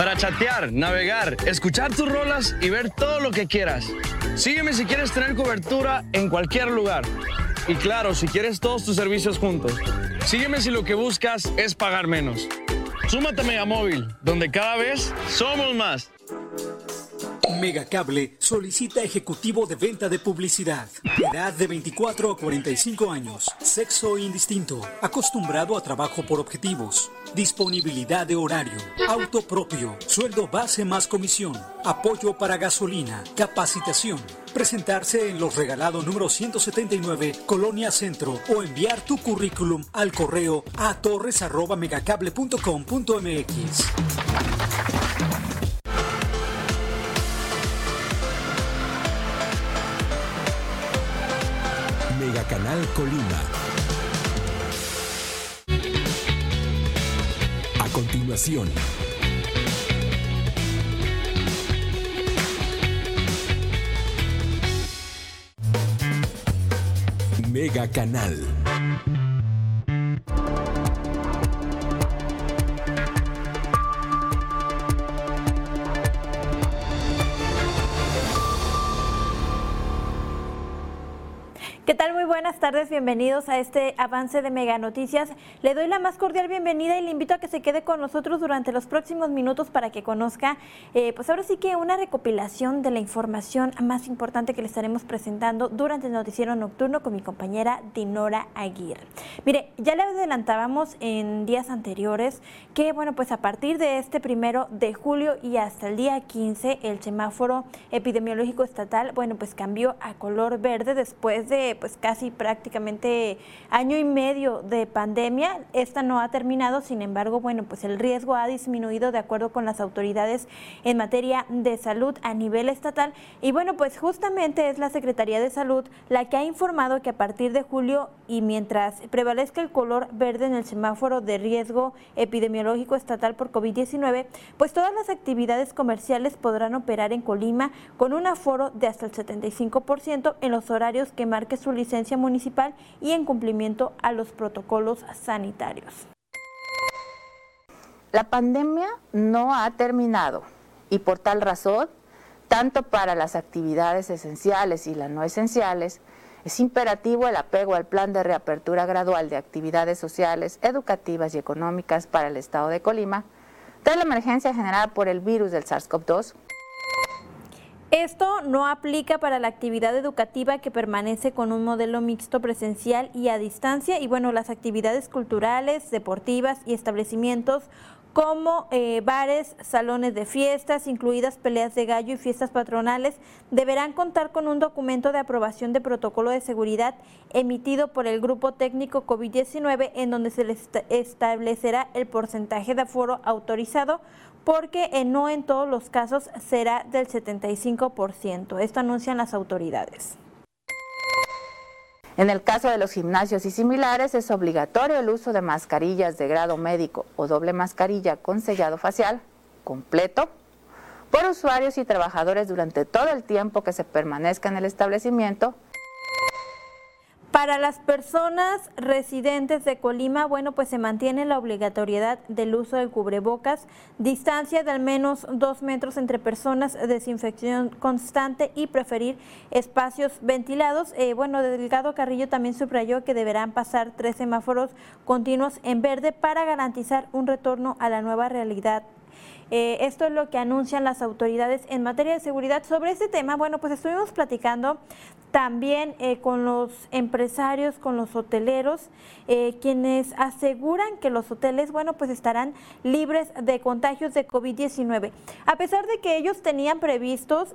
para chatear, navegar, escuchar tus rolas y ver todo lo que quieras. Sígueme si quieres tener cobertura en cualquier lugar. Y claro, si quieres todos tus servicios juntos. Sígueme si lo que buscas es pagar menos. Súmate a Megamóvil, donde cada vez somos más. Megacable solicita ejecutivo de venta de publicidad. Edad de 24 a 45 años. Sexo indistinto. Acostumbrado a trabajo por objetivos. Disponibilidad de horario. Auto propio. Sueldo base más comisión. Apoyo para gasolina. Capacitación. Presentarse en los regalados número 179, Colonia Centro, o enviar tu currículum al correo a torres.megacable.com.mx. Canal Colima. Continuación. Mega Canal. Buenas tardes, bienvenidos a este avance de Mega Noticias. Le doy la más cordial bienvenida y le invito a que se quede con nosotros durante los próximos minutos para que conozca, eh, pues ahora sí que una recopilación de la información más importante que le estaremos presentando durante el noticiero nocturno con mi compañera Dinora Aguirre. Mire, ya le adelantábamos en días anteriores que, bueno, pues a partir de este primero de julio y hasta el día 15, el semáforo epidemiológico estatal, bueno, pues cambió a color verde después de pues casi prácticamente año y medio de pandemia. Esta no ha terminado, sin embargo, bueno, pues el riesgo ha disminuido de acuerdo con las autoridades en materia de salud a nivel estatal. Y bueno, pues justamente es la Secretaría de Salud la que ha informado que a partir de julio y mientras prevalezca el color verde en el semáforo de riesgo epidemiológico estatal por COVID-19, pues todas las actividades comerciales podrán operar en Colima con un aforo de hasta el 75% en los horarios que marque su licencia municipal y en cumplimiento a los protocolos sanitarios. La pandemia no ha terminado y por tal razón, tanto para las actividades esenciales y las no esenciales, es imperativo el apego al plan de reapertura gradual de actividades sociales, educativas y económicas para el Estado de Colima, tras la emergencia generada por el virus del SARS-CoV-2 esto no aplica para la actividad educativa que permanece con un modelo mixto presencial y a distancia y bueno, las actividades culturales, deportivas y establecimientos como eh, bares, salones de fiestas, incluidas peleas de gallo y fiestas patronales, deberán contar con un documento de aprobación de protocolo de seguridad emitido por el Grupo Técnico COVID-19 en donde se les establecerá el porcentaje de aforo autorizado porque no en todos los casos será del 75%. Esto anuncian las autoridades. En el caso de los gimnasios y similares es obligatorio el uso de mascarillas de grado médico o doble mascarilla con sellado facial completo por usuarios y trabajadores durante todo el tiempo que se permanezca en el establecimiento para las personas residentes de Colima, bueno, pues se mantiene la obligatoriedad del uso del cubrebocas, distancia de al menos dos metros entre personas, desinfección constante y preferir espacios ventilados. Eh, bueno, Delgado Carrillo también subrayó que deberán pasar tres semáforos continuos en verde para garantizar un retorno a la nueva realidad eh, esto es lo que anuncian las autoridades en materia de seguridad. Sobre este tema, bueno, pues estuvimos platicando también eh, con los empresarios, con los hoteleros, eh, quienes aseguran que los hoteles, bueno, pues estarán libres de contagios de COVID-19. A pesar de que ellos tenían previstos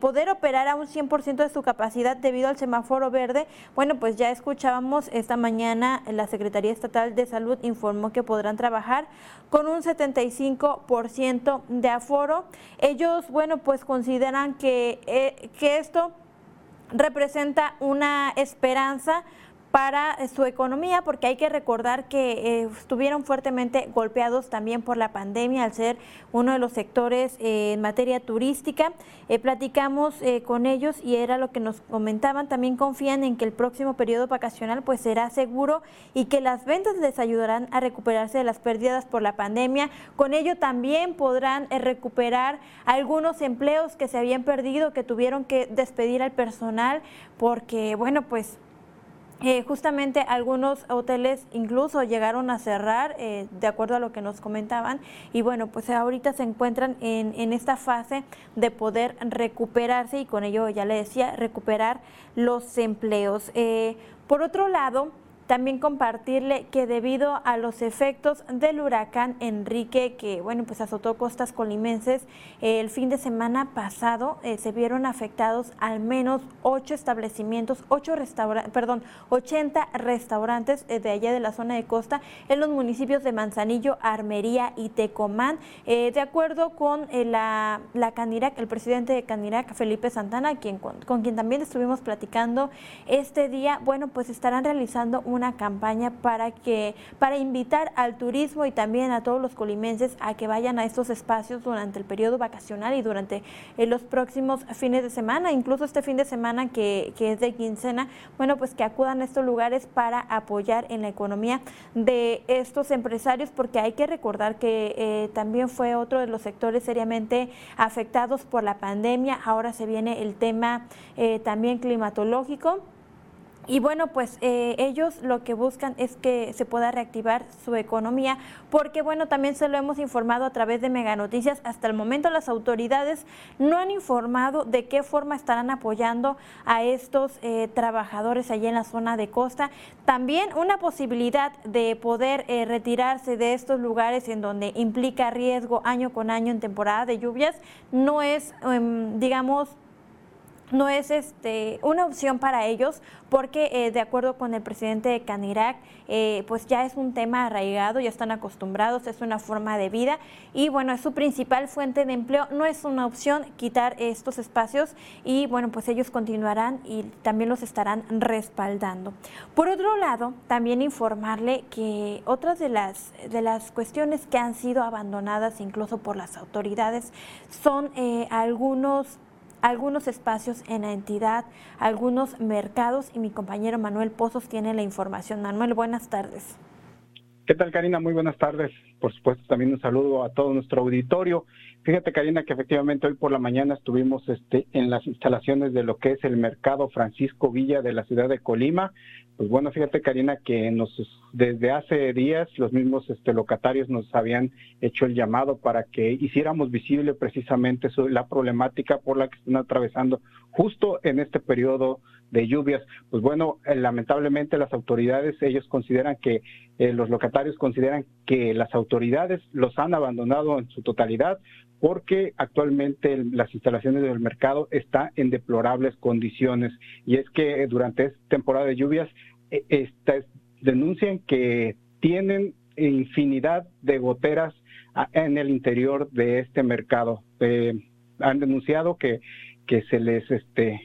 poder operar a un 100% de su capacidad debido al semáforo verde, bueno, pues ya escuchábamos esta mañana la Secretaría Estatal de Salud informó que podrán trabajar con un 75% de aforo. Ellos, bueno, pues consideran que, que esto representa una esperanza para su economía, porque hay que recordar que eh, estuvieron fuertemente golpeados también por la pandemia al ser uno de los sectores eh, en materia turística. Eh, platicamos con ellos y era lo que nos comentaban, también confían en que el próximo periodo vacacional pues será seguro y que las ventas les ayudarán a recuperarse de las pérdidas por la pandemia. Con ello también podrán recuperar algunos empleos que se habían perdido, que tuvieron que despedir al personal, porque bueno, pues eh, justamente algunos hoteles incluso llegaron a cerrar, eh, de acuerdo a lo que nos comentaban, y bueno, pues ahorita se encuentran en, en, esta fase de poder recuperarse y con ello, ya le decía, recuperar los empleos. Eh, por otro lado, también compartirle que debido a los efectos del huracán Enrique, que bueno, pues azotó costas colimenses, el fin de semana pasado eh, se vieron afectados al menos ocho establecimientos, ocho restaurantes, perdón, 80 restaurantes eh, de allá de la zona de costa en los municipios de Manzanillo, Armería y Tecomán. Eh, de acuerdo con la, la Canirac, el presidente de Canirac, Felipe Santana, quien, con, con quien también estuvimos platicando este día, bueno, pues estarán realizando un una campaña para que para invitar al turismo y también a todos los colimenses a que vayan a estos espacios durante el periodo vacacional y durante eh, los próximos fines de semana, incluso este fin de semana que, que, es de quincena, bueno, pues que acudan a estos lugares para apoyar en la economía de estos empresarios, porque hay que recordar que eh, también fue otro de los sectores seriamente afectados por la pandemia. Ahora se viene el tema eh, también climatológico. Y bueno, pues eh, ellos lo que buscan es que se pueda reactivar su economía, porque bueno, también se lo hemos informado a través de Mega Noticias. Hasta el momento las autoridades no han informado de qué forma estarán apoyando a estos eh, trabajadores allí en la zona de costa. También una posibilidad de poder eh, retirarse de estos lugares en donde implica riesgo año con año en temporada de lluvias no es, em, digamos, no es este, una opción para ellos porque eh, de acuerdo con el presidente de Canirac, eh, pues ya es un tema arraigado, ya están acostumbrados, es una forma de vida y bueno, es su principal fuente de empleo, no es una opción quitar estos espacios y bueno, pues ellos continuarán y también los estarán respaldando. Por otro lado, también informarle que otras de las, de las cuestiones que han sido abandonadas incluso por las autoridades son eh, algunos algunos espacios en la entidad, algunos mercados y mi compañero Manuel Pozos tiene la información. Manuel, buenas tardes. ¿Qué tal, Karina? Muy buenas tardes. Por supuesto, también un saludo a todo nuestro auditorio. Fíjate, Karina, que efectivamente hoy por la mañana estuvimos este, en las instalaciones de lo que es el mercado Francisco Villa de la ciudad de Colima. Pues bueno, fíjate, Karina, que nos desde hace días los mismos este, locatarios nos habían hecho el llamado para que hiciéramos visible precisamente la problemática por la que están atravesando justo en este periodo de lluvias. Pues bueno, eh, lamentablemente las autoridades, ellos consideran que, eh, los locatarios consideran que las autoridades los han abandonado en su totalidad porque actualmente las instalaciones del mercado están en deplorables condiciones. Y es que durante esta temporada de lluvias eh, denuncian que tienen infinidad de goteras en el interior de este mercado. han denunciado que, que se les este,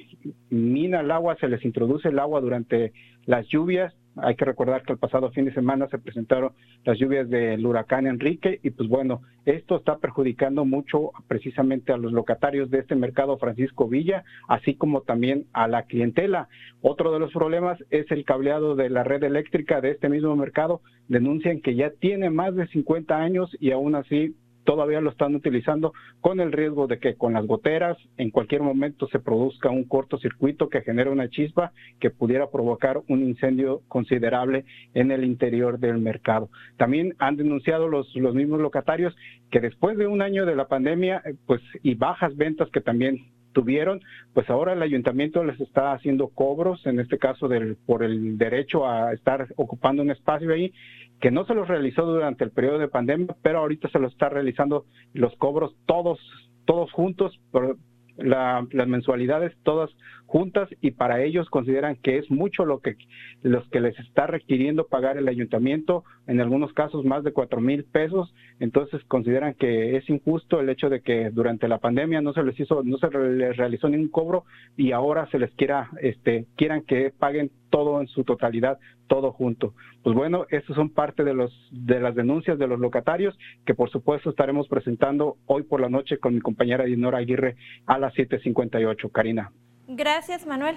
mina el agua, se les introduce el agua durante las lluvias. Hay que recordar que el pasado fin de semana se presentaron las lluvias del huracán Enrique y pues bueno, esto está perjudicando mucho precisamente a los locatarios de este mercado Francisco Villa, así como también a la clientela. Otro de los problemas es el cableado de la red eléctrica de este mismo mercado. Denuncian que ya tiene más de 50 años y aún así todavía lo están utilizando con el riesgo de que con las goteras en cualquier momento se produzca un cortocircuito que genere una chispa que pudiera provocar un incendio considerable en el interior del mercado. También han denunciado los, los mismos locatarios que después de un año de la pandemia, eh, pues y bajas ventas que también tuvieron, pues ahora el ayuntamiento les está haciendo cobros, en este caso del, por el derecho a estar ocupando un espacio ahí, que no se los realizó durante el periodo de pandemia, pero ahorita se los está realizando los cobros todos, todos juntos, por las mensualidades todas juntas y para ellos consideran que es mucho lo que los que les está requiriendo pagar el ayuntamiento, en algunos casos más de cuatro mil pesos, entonces consideran que es injusto el hecho de que durante la pandemia no se les hizo, no se les realizó ningún cobro y ahora se les quiera, este, quieran que paguen todo en su totalidad, todo junto. Pues bueno, estos son parte de los de las denuncias de los locatarios que por supuesto estaremos presentando hoy por la noche con mi compañera Dinora Aguirre a las 7:58. Karina. Gracias, Manuel.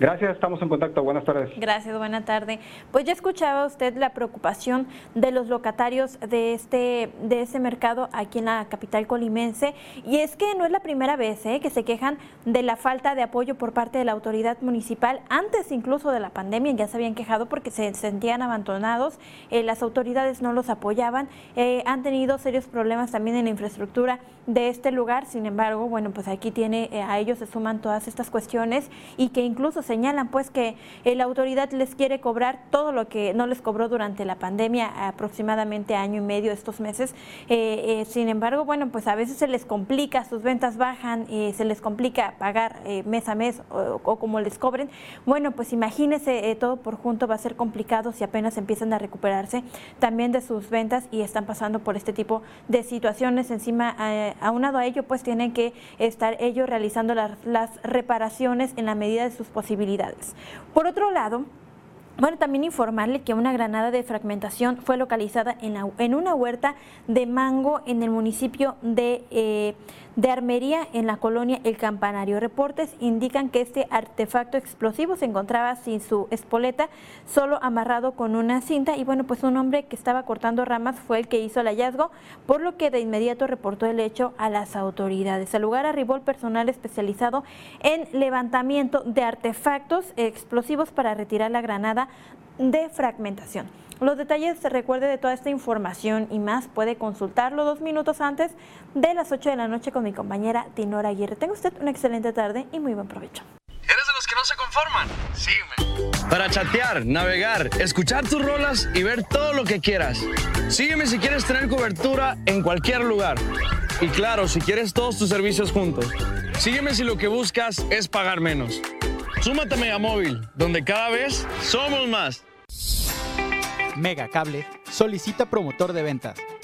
Gracias, estamos en contacto. Buenas tardes. Gracias, buena tarde. Pues ya escuchaba usted la preocupación de los locatarios de este de ese mercado aquí en la capital colimense y es que no es la primera vez ¿eh? que se quejan de la falta de apoyo por parte de la autoridad municipal antes incluso de la pandemia ya se habían quejado porque se sentían abandonados, eh, las autoridades no los apoyaban, eh, han tenido serios problemas también en la infraestructura de este lugar. Sin embargo, bueno, pues aquí tiene a ellos se suman todas estas cuestiones y que incluso señalan pues que eh, la autoridad les quiere cobrar todo lo que no les cobró durante la pandemia, aproximadamente año y medio, estos meses. Eh, eh, sin embargo, bueno, pues a veces se les complica, sus ventas bajan, y se les complica pagar mes a mes o, como les cobren. Bueno, pues imagínese todo por junto va a ser complicado si apenas empiezan a recuperarse también de sus ventas y están pasando por este tipo de situaciones. Encima, aunado a ello, pues tienen que estar ellos realizando las reparaciones en la medida de sus posibilidades por otro lado, bueno, también informarle que una granada de fragmentación fue localizada en, en una huerta de mango en el municipio de, eh, de Armería, en la colonia El Campanario. Reportes indican que este artefacto explosivo se encontraba sin su espoleta, solo amarrado con una cinta. Y bueno, pues un hombre que estaba cortando ramas fue el que hizo el hallazgo, por lo que de inmediato reportó el hecho a las autoridades. Al lugar arribó el personal especializado en levantamiento de artefactos explosivos para retirar la granada de fragmentación. Los detalles, se recuerde de toda esta información y más, puede consultarlo dos minutos antes de las 8 de la noche con mi compañera Dinora Aguirre. Tenga usted una excelente tarde y muy buen provecho. ¿Eres de los que no se conforman? Sígueme. Para chatear, navegar, escuchar tus rolas y ver todo lo que quieras. Sígueme si quieres tener cobertura en cualquier lugar. Y claro, si quieres todos tus servicios juntos. Sígueme si lo que buscas es pagar menos. Súmate a Megamóvil, donde cada vez somos más. Mega Cable solicita promotor de ventas,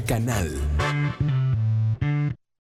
Canal.